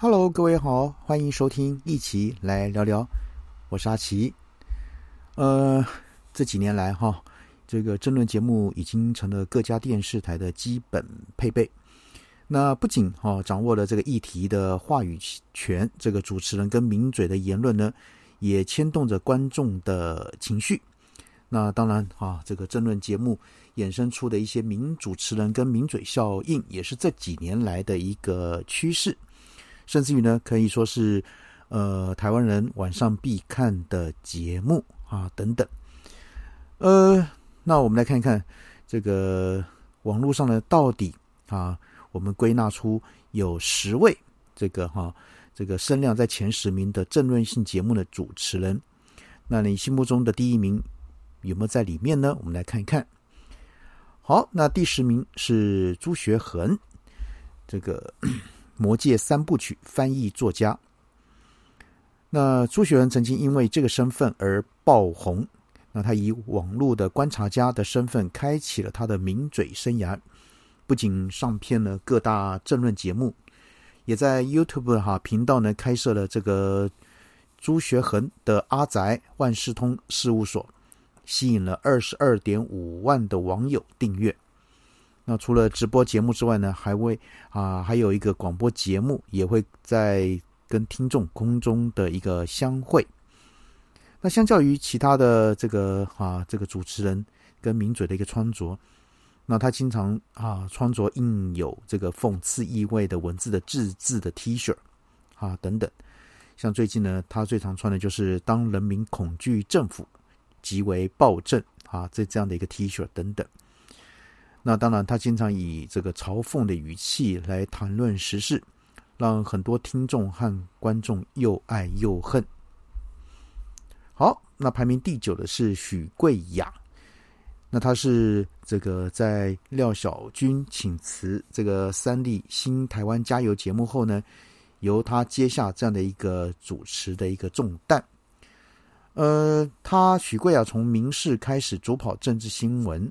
Hello，各位好，欢迎收听一起来聊聊，我是阿奇。呃，这几年来哈，这个争论节目已经成了各家电视台的基本配备。那不仅哈掌握了这个议题的话语权，这个主持人跟名嘴的言论呢，也牵动着观众的情绪。那当然啊，这个争论节目衍生出的一些名主持人跟名嘴效应，也是这几年来的一个趋势，甚至于呢，可以说是呃台湾人晚上必看的节目啊等等。呃，那我们来看一看这个网络上呢，到底啊。我们归纳出有十位这个哈这个声量在前十名的政论性节目的主持人，那你心目中的第一名有没有在里面呢？我们来看一看。好，那第十名是朱学恒，这个《魔戒三部曲》翻译作家。那朱学恒曾经因为这个身份而爆红，那他以网络的观察家的身份开启了他的名嘴生涯。不仅上片了各大政论节目，也在 YouTube 哈频道呢开设了这个朱学恒的阿宅万事通事务所，吸引了二十二点五万的网友订阅。那除了直播节目之外呢，还会啊还有一个广播节目，也会在跟听众空中的一个相会。那相较于其他的这个啊这个主持人跟名嘴的一个穿着。那他经常啊穿着印有这个讽刺意味的文字的字字的 T 恤啊等等，像最近呢，他最常穿的就是“当人民恐惧政府，即为暴政”啊这这样的一个 T 恤等等。那当然，他经常以这个嘲讽的语气来谈论时事，让很多听众和观众又爱又恨。好，那排名第九的是许贵雅。那他是这个在廖小军请辞这个三立新台湾加油节目后呢，由他接下这样的一个主持的一个重担。呃，他许贵雅从民事开始主跑政治新闻，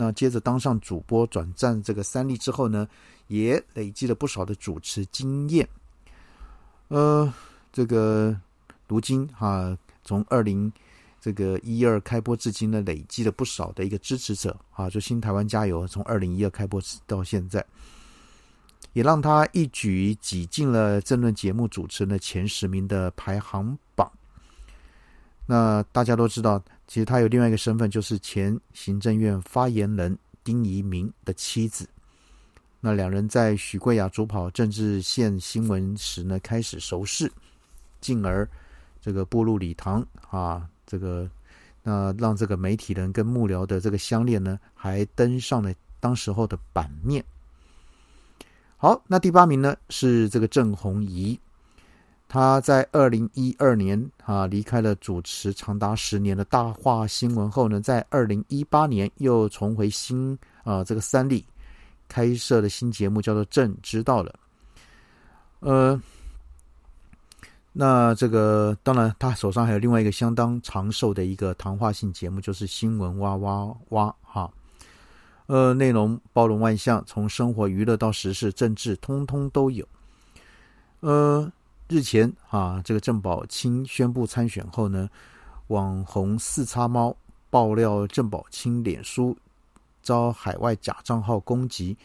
那接着当上主播转战这个三立之后呢，也累积了不少的主持经验。呃，这个如今哈，从二零。这个一二开播至今呢，累积了不少的一个支持者啊，就新台湾加油，从二零一二开播到现在，也让他一举挤进了政论节目主持人的前十名的排行榜。那大家都知道，其实他有另外一个身份，就是前行政院发言人丁仪明的妻子。那两人在许贵雅主跑政治线新闻时呢，开始熟识，进而这个步入礼堂啊。这个，那让这个媒体人跟幕僚的这个相恋呢，还登上了当时候的版面。好，那第八名呢是这个郑红怡，他在二零一二年啊离开了主持长达十年的大话新闻后呢，在二零一八年又重回新啊这个三立开设的新节目，叫做《朕知道了》。呃。那这个当然，他手上还有另外一个相当长寿的一个谈话性节目，就是新闻哇哇哇哈。呃，内容包罗万象，从生活、娱乐到时事、政治，通通都有。呃，日前啊，这个郑宝清宣布参选后呢，网红四叉猫爆料郑宝清脸书遭海外假账号攻击，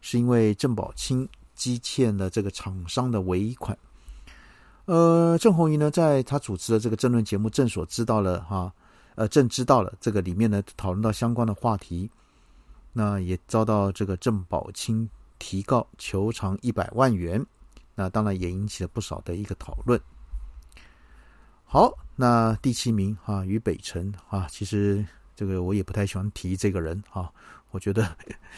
是因为郑宝清积欠了这个厂商的尾款。呃，郑红怡呢，在他主持的这个政论节目《正所知道了》哈，呃，正知道了这个里面呢，讨论到相关的话题，那也遭到这个郑宝清提告求偿一百万元，那当然也引起了不少的一个讨论。好，那第七名哈，于北辰啊，其实这个我也不太喜欢提这个人啊，我觉得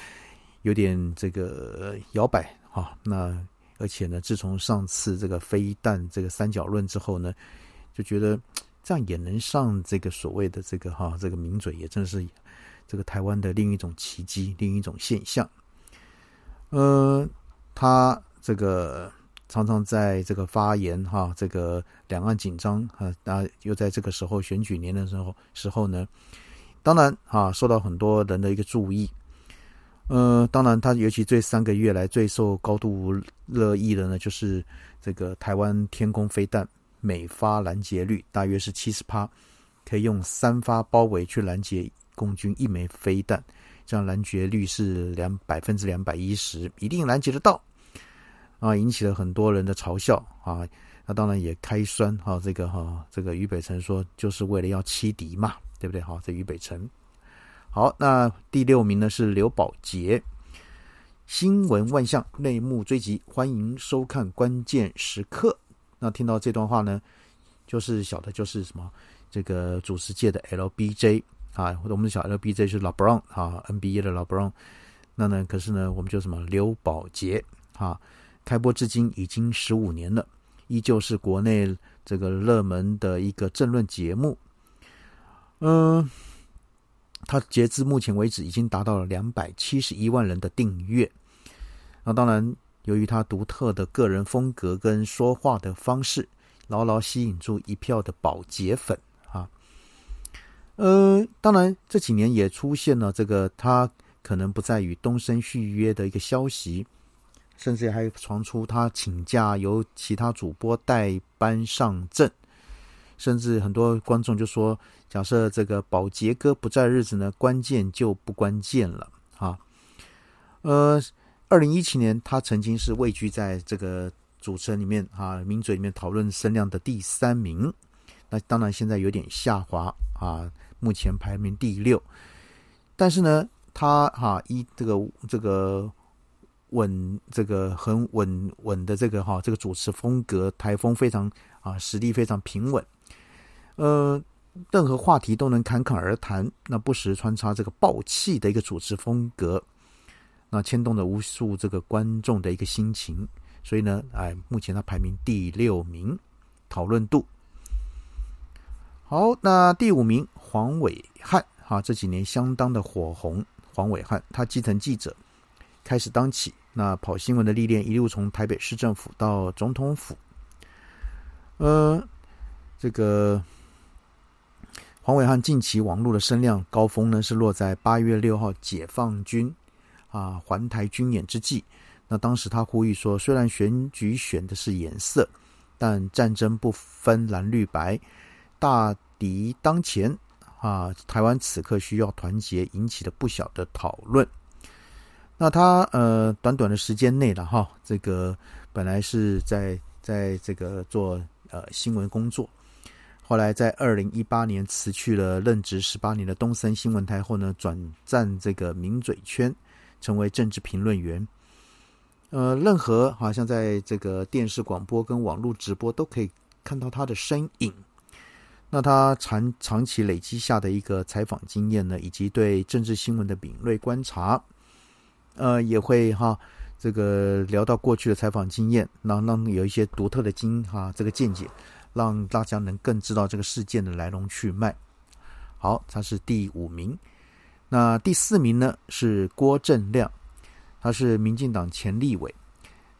有点这个摇摆哈，那。而且呢，自从上次这个飞弹这个三角论之后呢，就觉得这样也能上这个所谓的这个哈这个名嘴，也真是这个台湾的另一种奇迹，另一种现象。呃，他这个常常在这个发言哈，这个两岸紧张啊，那又在这个时候选举年的时候时候呢，当然啊受到很多人的一个注意。呃，当然，他尤其这三个月来最受高度热议的呢，就是这个台湾天空飞弹每发拦截率大约是七十趴，可以用三发包围去拦截共军一枚飞弹，这样拦截率是两百分之两百一十，一定拦截得到啊！引起了很多人的嘲笑啊！那当然也开酸哈，这个哈，这个俞北辰说就是为了要欺敌嘛，对不对？哈，这俞北辰。好，那第六名呢是刘宝杰，新闻万象内幕追击，欢迎收看关键时刻。那听到这段话呢，就是晓得就是什么这个主持界的 LBJ 啊，或者我们小 LBJ 是老 Brown 啊，NBA 的老 Brown。那呢，可是呢，我们就什么刘宝杰啊，开播至今已经十五年了，依旧是国内这个热门的一个政论节目。嗯。他截至目前为止已经达到了两百七十一万人的订阅。那当然，由于他独特的个人风格跟说话的方式，牢牢吸引住一票的保洁粉啊。呃，当然这几年也出现了这个他可能不再与东升续约的一个消息，甚至还传出他请假由其他主播代班上阵。甚至很多观众就说：“假设这个保洁哥不在日子呢，关键就不关键了啊。”呃，二零一七年他曾经是位居在这个主持人里面啊，名嘴里面讨论声量的第三名。那当然现在有点下滑啊，目前排名第六。但是呢，他哈一这个这个稳这个很稳稳的这个哈这个主持风格，台风非常啊，实力非常平稳。呃，任何话题都能侃侃而谈，那不时穿插这个爆气的一个主持风格，那牵动了无数这个观众的一个心情。所以呢，哎，目前他排名第六名，讨论度。好，那第五名黄伟汉，哈，这几年相当的火红。黄伟汉，他基层记者开始当起，那跑新闻的历练一路从台北市政府到总统府，呃，这个。黄伟汉近期网络的声量高峰呢，是落在八月六号解放军啊环台军演之际。那当时他呼吁说，虽然选举选的是颜色，但战争不分蓝绿白，大敌当前啊，台湾此刻需要团结，引起了不小的讨论。那他呃，短短的时间内了哈，这个本来是在在这个做呃新闻工作。后来在二零一八年辞去了任职十八年的东森新闻台后呢，转战这个名嘴圈，成为政治评论员。呃，任何好像在这个电视广播跟网络直播都可以看到他的身影。那他长长期累积下的一个采访经验呢，以及对政治新闻的敏锐观察，呃，也会哈这个聊到过去的采访经验，让让有一些独特的经哈这个见解。让大家能更知道这个事件的来龙去脉。好，他是第五名。那第四名呢？是郭正亮，他是民进党前立委。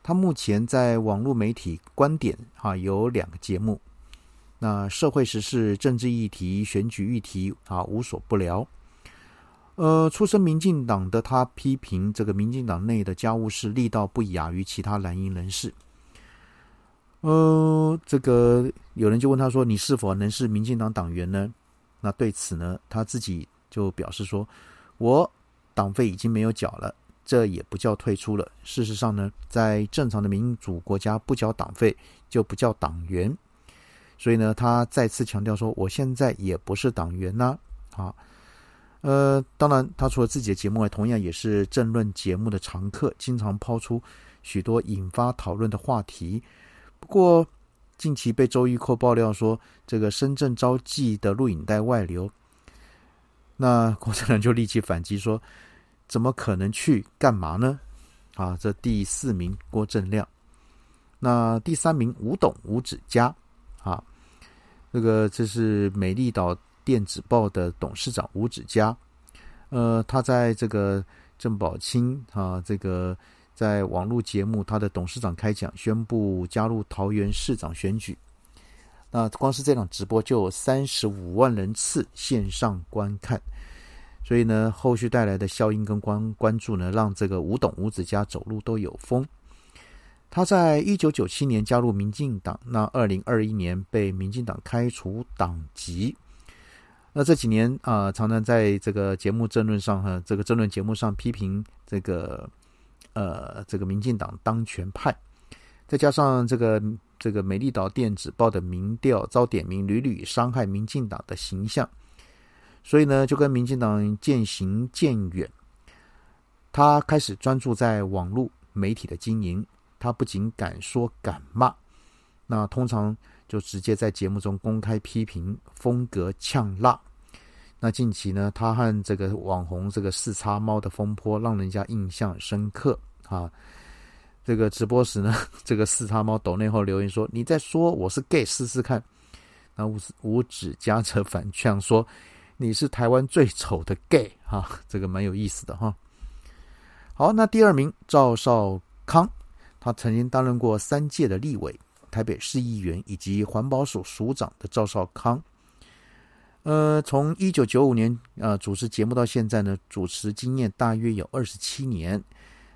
他目前在网络媒体观点哈有两个节目。那社会时事、政治议题、选举议题啊无所不聊。呃，出身民进党的他批评这个民进党内的家务事力道不亚于其他蓝营人士。呃，这个有人就问他说：“你是否能是民进党党员呢？”那对此呢，他自己就表示说：“我党费已经没有缴了，这也不叫退出了。事实上呢，在正常的民主国家，不缴党费就不叫党员。所以呢，他再次强调说：我现在也不是党员呐。啊，呃，当然，他除了自己的节目外，同样也是政论节目的常客，经常抛出许多引发讨论的话题。”不过，近期被周一蔻爆料说，这个深圳招妓的录影带外流，那郭正亮就立即反击说：“怎么可能去干嘛呢？”啊，这第四名郭正亮，那第三名吴董吴子嘉，啊，那个这是美丽岛电子报的董事长吴子嘉，呃，他在这个郑宝清啊，这个。在网络节目，他的董事长开讲，宣布加入桃园市长选举。那光是这场直播就有三十五万人次线上观看，所以呢，后续带来的效应跟关关注呢，让这个吴董吴子嘉走路都有风。他在一九九七年加入民进党，那二零二一年被民进党开除党籍。那这几年啊，常常在这个节目争论上哈，这个争论节目上批评这个呃这个民进党当权派，再加上这个这个美丽岛电子报的民调遭点名，屡屡伤害民进党的形象，所以呢，就跟民进党渐行渐远。他开始专注在网络媒体的经营，他不仅敢说敢骂，那通常就直接在节目中公开批评，风格呛辣。那近期呢，他和这个网红这个四叉猫的风波，让人家印象深刻啊。这个直播时呢，这个四叉猫抖内后留言说：“你在说我是 gay 试试看。”那五五指加着反呛说：“你是台湾最丑的 gay 哈，这个蛮有意思的哈。好，那第二名赵少康，他曾经担任过三届的立委、台北市议员以及环保署署长的赵少康。呃，从一九九五年呃主持节目到现在呢，主持经验大约有二十七年。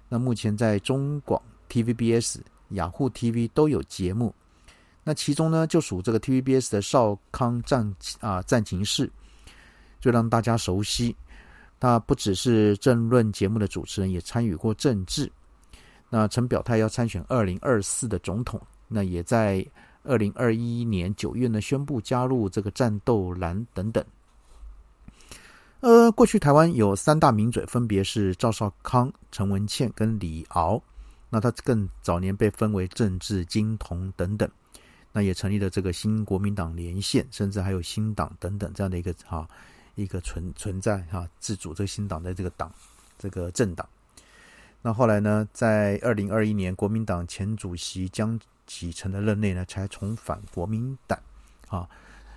那目前在中广 TVBS、雅虎 TV 都有节目。那其中呢，就属这个 TVBS 的少康战啊战情室，最让大家熟悉。他不只是政论节目的主持人，也参与过政治。那曾表态要参选二零二四的总统。那也在。二零二一年九月呢，宣布加入这个战斗蓝等等。呃，过去台湾有三大名嘴，分别是赵少康、陈文茜跟李敖。那他更早年被分为政治金童等等。那也成立了这个新国民党连线，甚至还有新党等等这样的一个哈一个存存在哈自主这个新党的这个党这个政党。那后来呢，在二零二一年，国民党前主席江。启程的任内呢，才重返国民党啊。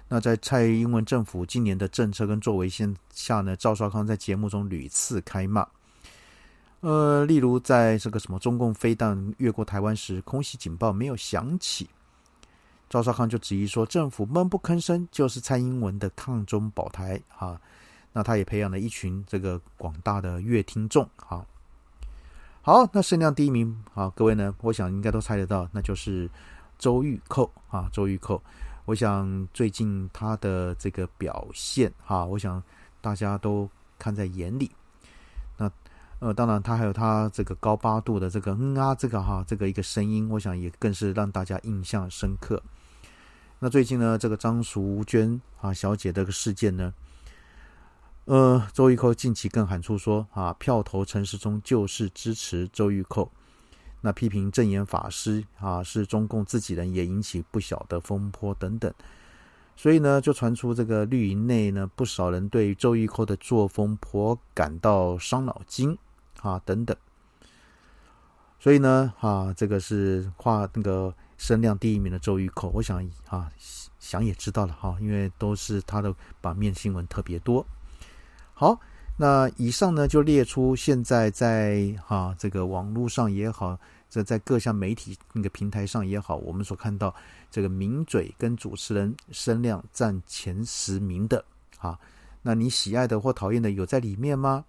那在蔡英文政府今年的政策跟作为线下呢，赵少康在节目中屡次开骂。呃，例如在这个什么中共飞弹越过台湾时，空袭警报没有响起，赵少康就质疑说，政府闷不吭声就是蔡英文的抗中保台啊。那他也培养了一群这个广大的乐听众啊。好，那声量第一名啊，各位呢，我想应该都猜得到，那就是周玉蔻啊，周玉蔻。我想最近他的这个表现哈，我想大家都看在眼里。那呃，当然他还有他这个高八度的这个嗯啊，这个哈，这个一个声音，我想也更是让大家印象深刻。那最近呢，这个张淑娟啊小姐这个事件呢。呃，周玉蔻近期更喊出说啊，票投陈时中就是支持周玉蔻，那批评正言法师啊是中共自己人，也引起不小的风波等等。所以呢，就传出这个绿营内呢，不少人对周玉蔻的作风颇感到伤脑筋啊等等。所以呢，啊，这个是画那个声量第一名的周玉蔻，我想啊想也知道了哈，因为都是他的版面新闻特别多。好，那以上呢就列出现在在哈这个网络上也好，这在各项媒体那个平台上也好，我们所看到这个名嘴跟主持人声量占前十名的啊，那你喜爱的或讨厌的有在里面吗？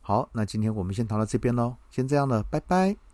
好，那今天我们先谈到这边喽，先这样了，拜拜。